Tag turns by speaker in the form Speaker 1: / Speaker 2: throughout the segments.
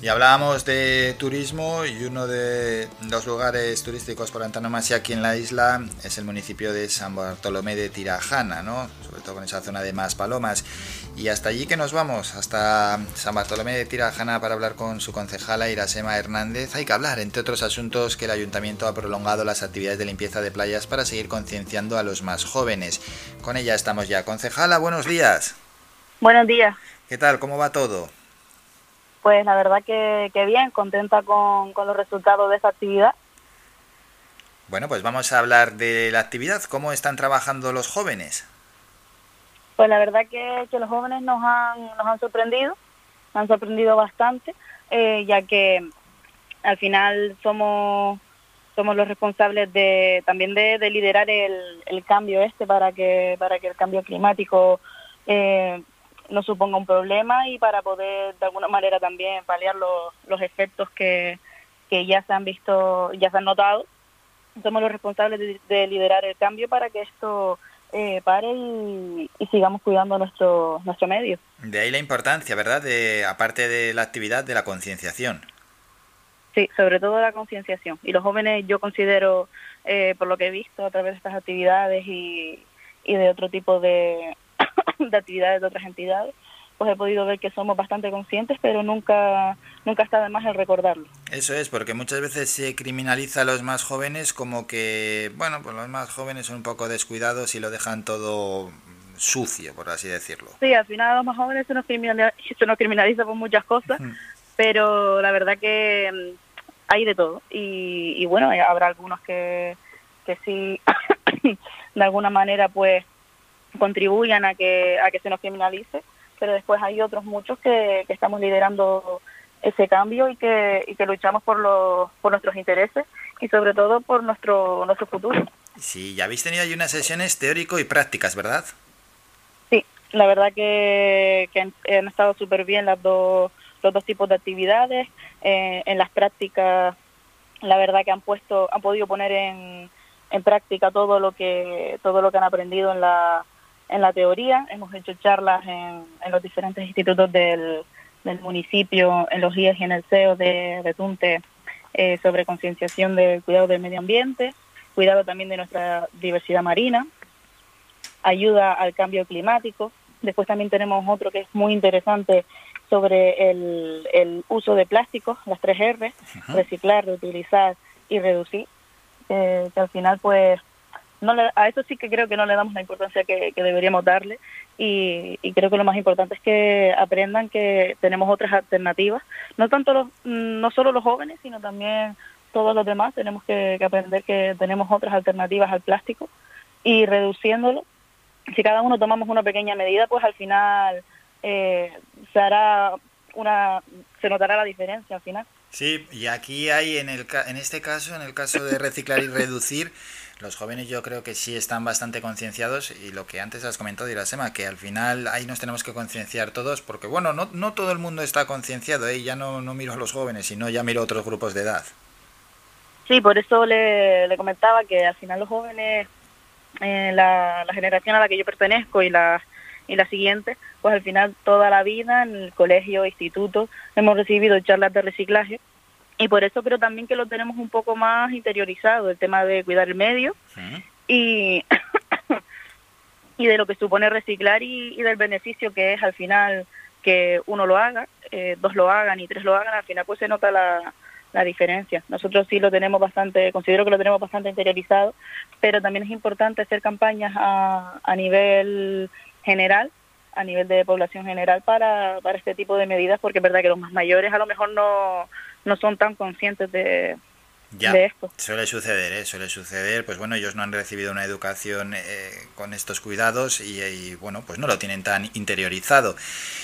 Speaker 1: Y hablábamos de turismo y uno de los lugares turísticos por antonomasia aquí en la isla es el municipio de San Bartolomé de Tirajana, ¿no? Sobre todo con esa zona de más palomas. Y hasta allí que nos vamos, hasta San Bartolomé de Tirajana para hablar con su concejala Irasema Hernández. Hay que hablar, entre otros asuntos, que el ayuntamiento ha prolongado las actividades de limpieza de playas para seguir concienciando a los más jóvenes. Con ella estamos ya. Concejala, buenos días.
Speaker 2: Buenos días.
Speaker 1: ¿Qué tal? ¿Cómo va todo?
Speaker 2: Pues la verdad que, bien, contenta con, los resultados de esta actividad.
Speaker 1: Bueno, pues vamos a hablar de la actividad. ¿Cómo están trabajando los jóvenes?
Speaker 2: Pues la verdad que, los jóvenes nos han, nos han sorprendido, nos han sorprendido bastante, eh, ya que al final somos somos los responsables de también de, liderar el, el, cambio este para que para que el cambio climático eh, no suponga un problema y para poder de alguna manera también paliar los, los efectos que, que ya se han visto, ya se han notado. Somos los responsables de, liderar el cambio para que esto eh, pare y, sigamos cuidando nuestro, nuestro medio.
Speaker 1: De ahí la importancia, ¿verdad? De, aparte de la actividad, de la concienciación.
Speaker 2: Sí, sobre todo la concienciación. Y los jóvenes yo considero, eh, por lo que he visto a través de estas actividades y, y de otro tipo de, de actividades de otras entidades, pues he podido ver que somos bastante conscientes, pero nunca, nunca está de más el recordarlo.
Speaker 1: Eso es, porque muchas veces se criminaliza a los más jóvenes como que, bueno, pues los más jóvenes son un poco descuidados y lo dejan todo sucio, por así decirlo.
Speaker 2: Sí, al final a los más jóvenes se nos criminaliza, se nos criminaliza por muchas cosas, pero la verdad que mm, hay de todo. Y, y bueno, habrá algunos que, que sí, de alguna manera, pues contribuyan a que, a que se nos criminalice, pero después hay otros muchos que, estamos liderando ese cambio y que, y que luchamos por, los, por nuestros intereses y sobre todo por nuestro, nuestro futuro.
Speaker 1: Sí, ya habéis tenido ahí unas sesiones teórico y prácticas, ¿verdad?
Speaker 2: Sí, la verdad que, que han, estado súper bien las dos, los dos tipos de actividades. Eh, en las prácticas, la verdad que han puesto, han podido poner en, en práctica todo lo que todo lo que han aprendido en la en la teoría, hemos hecho charlas en, los diferentes institutos del, municipio, en los IES y en el CEO de, Tunte, eh, sobre concienciación del cuidado del medio ambiente, cuidado también de nuestra diversidad marina, ayuda al cambio climático. Después también tenemos otro que es muy interesante sobre el, uso de plásticos, las tres R, reciclar, reutilizar y reducir, eh, que al final pues no a eso sí que creo que no le damos la importancia que, deberíamos darle y, creo que lo más importante es que aprendan que tenemos otras alternativas, no tanto los, no solo los jóvenes, sino también todos los demás tenemos que, aprender que tenemos otras alternativas al plástico y reduciéndolo. Si cada uno tomamos una pequeña medida, pues al final eh, se hará una, se notará la diferencia al final.
Speaker 1: Sí, y aquí hay en el en este caso, en el caso de reciclar y reducir los jóvenes yo creo que sí están bastante concienciados y lo que antes has comentado, Irasema, que al final ahí nos tenemos que concienciar todos, porque bueno, no, no todo el mundo está concienciado, ¿eh? ya no, no miro a los jóvenes, sino ya miro a otros grupos de edad.
Speaker 2: Sí, por eso le, comentaba que al final los jóvenes, eh, la, la, generación a la que yo pertenezco y la, y la siguiente, pues al final toda la vida en el colegio, instituto, hemos recibido charlas de reciclaje y por eso creo también que lo tenemos un poco más interiorizado, el tema de cuidar el medio y, y de lo que supone reciclar y, del beneficio que es al final que uno lo haga, eh, dos lo hagan y tres lo hagan, al final pues se nota la, la diferencia. Nosotros sí lo tenemos bastante, considero que lo tenemos bastante interiorizado, pero también es importante hacer campañas a, a nivel general a nivel de población general para, para este tipo de medidas, porque es verdad que los más mayores a lo mejor no, no son tan conscientes de, esto.
Speaker 1: Suele suceder, ¿eh? suele suceder. Pues bueno, ellos no han recibido una educación eh, con estos cuidados y, bueno, pues no lo tienen tan interiorizado.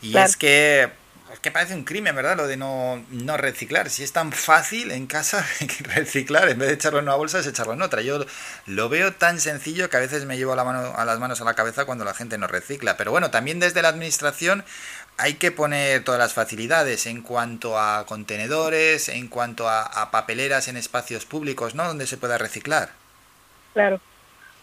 Speaker 1: Y es que es que parece un crimen, ¿verdad? Lo de no, no reciclar. Si es tan fácil en casa reciclar, en vez de echarlo en una bolsa, es echarlo en otra. Yo lo veo tan sencillo que a veces me llevo la mano, a las manos a la cabeza cuando la gente no recicla. Pero bueno, también desde la administración hay que poner todas las facilidades en cuanto a contenedores, en cuanto a, papeleras en espacios públicos, ¿no? Donde se pueda reciclar.
Speaker 2: Claro.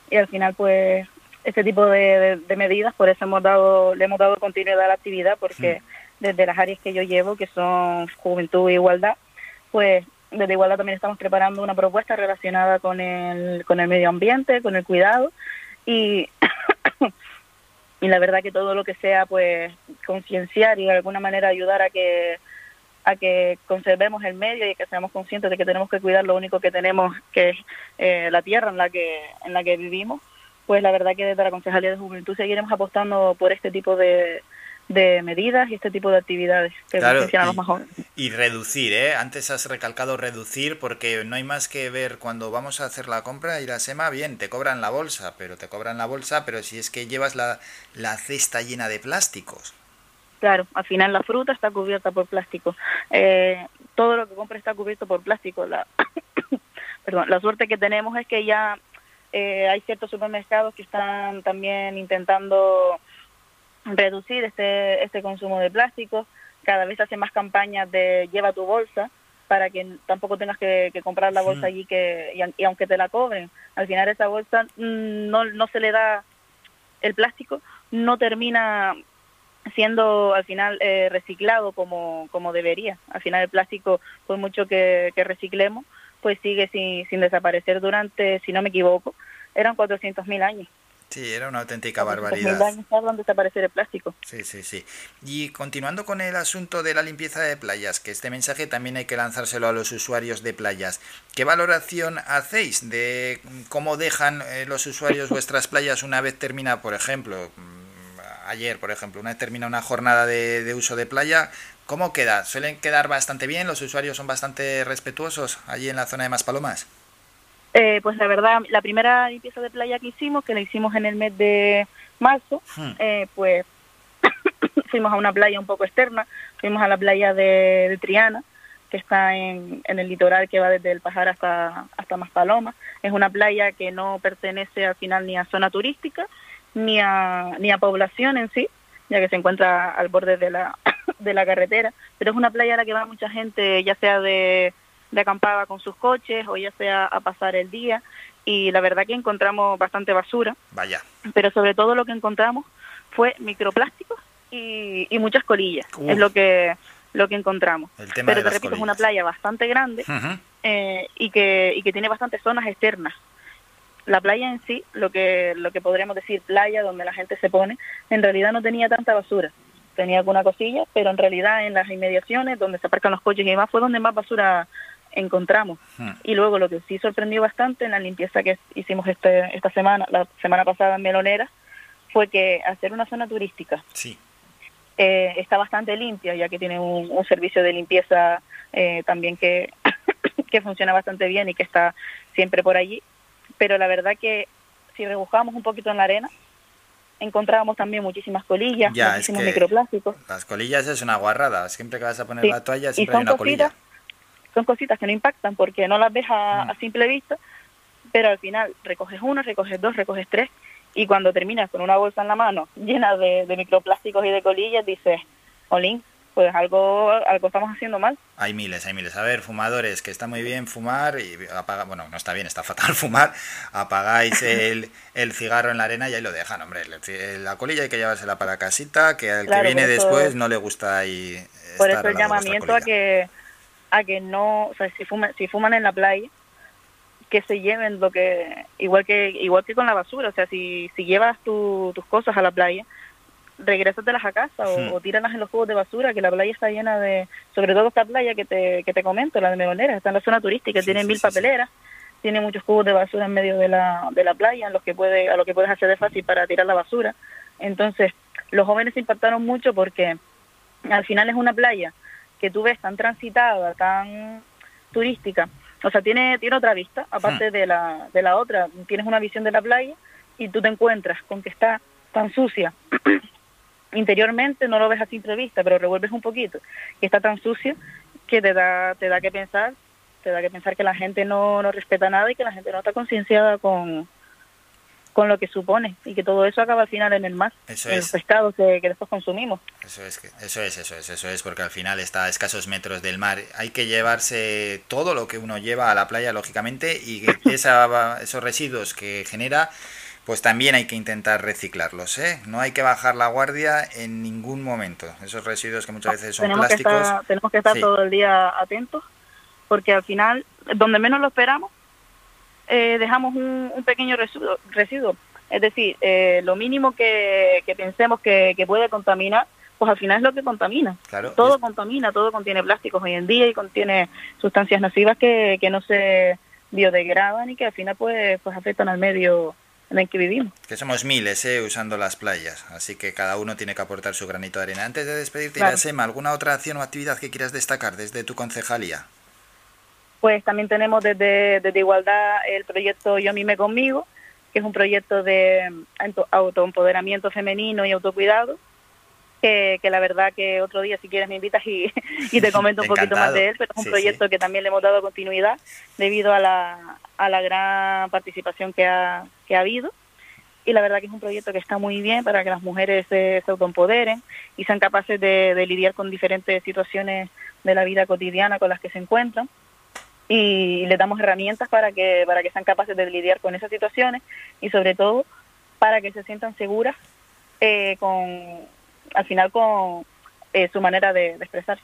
Speaker 2: Y al final, pues, este tipo de, medidas, por eso hemos dado, le hemos dado continuidad a la actividad, porque desde las áreas que yo llevo, que son juventud e igualdad, pues desde Igualdad también estamos preparando una propuesta relacionada con el, con el medio ambiente, con el cuidado y, y la verdad que todo lo que sea pues concienciar y de alguna manera ayudar a que a que conservemos el medio y que seamos conscientes de que tenemos que cuidar lo único que tenemos que es eh, la tierra en la que en la que vivimos pues la verdad que desde la Concejalía de Juventud seguiremos apostando por este tipo de, de medidas y este tipo de actividades que claro,
Speaker 1: a los más jóvenes. Y reducir, ¿eh? Antes has recalcado reducir porque no hay más que ver cuando vamos a hacer la compra y la SEMA, bien, te cobran la bolsa, pero te cobran la bolsa, pero si es que llevas la, la cesta llena de plásticos.
Speaker 2: Claro, al final la fruta está cubierta por plástico. Eh, todo lo que compra está cubierto por plástico. La, perdón, la suerte que tenemos es que ya eh, hay ciertos supermercados que están también intentando reducir este, este consumo de plástico. Cada vez hacen más campañas de lleva tu bolsa para que tampoco tengas que, comprar la bolsa allí que y, aunque te la cobren, al final esa bolsa mm, no, no se le da el plástico, no termina siendo al final eh, reciclado como, como debería. Al final el plástico, por mucho que, que reciclemos, pues sigue sin, sin desaparecer durante, si no me equivoco, eran 400.000 años.
Speaker 1: Sí, era una auténtica barbaridad.
Speaker 2: desaparecer el plástico.
Speaker 1: Sí, sí, sí. Y continuando con el asunto de la limpieza de playas, que este mensaje también hay que lanzárselo a los usuarios de playas. ¿Qué valoración hacéis de cómo dejan eh, los usuarios vuestras playas una vez termina, por ejemplo, mm, ayer, por ejemplo, una vez termina una jornada de, de uso de playa? ¿Cómo queda? ¿Suelen quedar bastante bien? ¿Los usuarios son bastante respetuosos allí en la zona de Maspalomas?
Speaker 2: Eh, pues la verdad, la primera limpieza de playa que hicimos, que la hicimos en el mes de marzo, hmm. eh, pues fuimos a una playa un poco externa, fuimos a la playa de, Triana, que está en, en, el litoral que va desde el Pajar hasta, hasta Maspalomas. Es una playa que no pertenece al final ni a zona turística, ni a, ni a población en sí, ya que se encuentra al borde de la, de la carretera, pero es una playa a la que va mucha gente, ya sea de de acampada con sus coches o ya sea a pasar el día y la verdad que encontramos bastante basura.
Speaker 1: Vaya.
Speaker 2: Pero sobre todo lo que encontramos fue microplásticos y, y muchas colillas. Es lo que lo que encontramos. pero te repito, es una playa bastante grande eh, y, que, y que tiene bastantes zonas externas. La playa en sí, lo que, lo que podríamos decir playa, donde la gente se pone, en realidad no tenía tanta basura. Tenía alguna cosilla, pero en realidad en las inmediaciones, donde se aparcan los coches y demás, fue donde más basura encontramos. Hmm. Y luego lo que sí sorprendió bastante en la limpieza que hicimos este, esta semana, la semana pasada en Melonera, fue que hacer una zona turística
Speaker 1: sí.
Speaker 2: Eh, está bastante limpia, ya que tiene un, servicio de limpieza eh, también que, que funciona bastante bien y que está siempre por allí. Pero la verdad que si rebujamos un poquito en la arena, encontrábamos también muchísimas colillas, muchísimos microplásticos.
Speaker 1: Las colillas es una guarrada, siempre que vas a poner la toalla siempre hay una colilla
Speaker 2: son cositas que no impactan porque no las ves a, mm. simple vista, pero al final recoges uno, recoges dos, recoges tres, y cuando terminas con una bolsa en la mano llena de, microplásticos y de colillas, dices, Olin, pues algo, algo estamos haciendo mal.
Speaker 1: Hay miles, hay miles. A ver, fumadores, que está muy bien fumar y apaga, bueno, no está bien, está fatal fumar, apagáis el, el cigarro en la arena y ahí lo dejan, hombre. La colilla hay que llevársela para casita, que al que viene después no le gusta ahí.
Speaker 2: Por eso el llamamiento a que a que no, o sea, si fuman, si fuman en la playa, que se lleven lo que, igual que igual que con la basura, o sea, si, si llevas tus cosas a la playa, regrésatelas a casa o, o, tíralas en los cubos de basura, que la playa está llena de, sobre todo esta playa que te, que te comento, la de Melonera, está en la zona turística, tiene mil papeleras, tiene muchos cubos de basura en medio de la, de la playa, en los que puede, a lo que puedes hacer de fácil para tirar la basura. Entonces, los jóvenes se impactaron mucho porque al final es una playa que tú ves tan transitada, tan turística, o sea, tiene, tiene otra vista, aparte hmm. de, la, de la otra, tienes una visión de la playa y tú te encuentras con que está tan sucia. Interiormente no lo ves a simple vista, pero revuelves un poquito, y está tan sucia que te da, te da que pensar, te da que pensar que la gente no, no respeta nada y que la gente no está concienciada con, con lo que supone y que todo eso acaba al final en el mar, en los pescados que, después consumimos.
Speaker 1: Eso es, eso es, eso es, eso es, porque al final está a escasos metros del mar. Hay que llevarse todo lo que uno lleva a la playa, lógicamente, y que esa, esos residuos que genera pues también hay que intentar reciclarlos, ¿eh? No hay que bajar la guardia en ningún momento. Esos residuos que muchas veces son
Speaker 2: tenemos
Speaker 1: plásticos.
Speaker 2: Que estar, tenemos que estar todo el día atentos, porque al final, donde menos lo esperamos, eh, dejamos un, pequeño residuo, residuo. Es decir, eh, lo mínimo que, pensemos que, puede contaminar, pues al final es lo que contamina. todo contamina, todo contiene plásticos hoy en día y contiene sustancias nocivas que, no se biodegradan y que al final pues, pues afectan al medio en el que vivimos.
Speaker 1: Que somos miles ¿eh? usando las playas, así que cada uno tiene que aportar su granito de arena. Antes de despedirte, claro. ¿alguna otra acción o actividad que quieras destacar desde tu concejalía?
Speaker 2: Pues también tenemos desde, desde Igualdad el proyecto Yo Mime Conmigo, que es un proyecto de autoempoderamiento femenino y autocuidado, que, la verdad que otro día si quieres me invitas y, te comento un poquito más de él, pero es un proyecto que también le hemos dado continuidad debido a la, a la gran participación que ha, que ha habido. Y la verdad que es un proyecto que está muy bien para que las mujeres se, autoempoderen y sean capaces de, de lidiar con diferentes situaciones de la vida cotidiana con las que se encuentran y le damos herramientas para que para que sean capaces de lidiar con esas situaciones y sobre todo para que se sientan seguras eh, con al final con eh, su manera de, expresarse.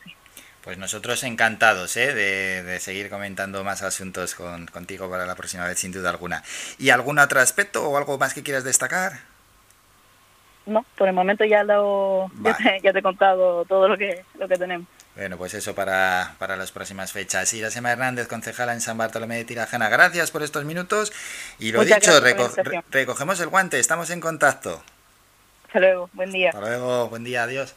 Speaker 1: Pues nosotros encantados ¿eh? de, seguir comentando más asuntos con, contigo para la próxima vez, sin duda alguna. ¿Y algún otro aspecto o algo más que quieras destacar?
Speaker 2: No, por el momento ya, lo, ya, te, he contado todo lo que, lo que tenemos.
Speaker 1: Bueno, pues eso para, para las próximas fechas. Irasema Hernández, concejala en San Bartolomé de Tirajana, gracias por estos minutos. Y lo dicho, recogemos el guante, estamos en contacto.
Speaker 2: Hasta luego, buen día.
Speaker 1: Hasta luego, buen día, adiós.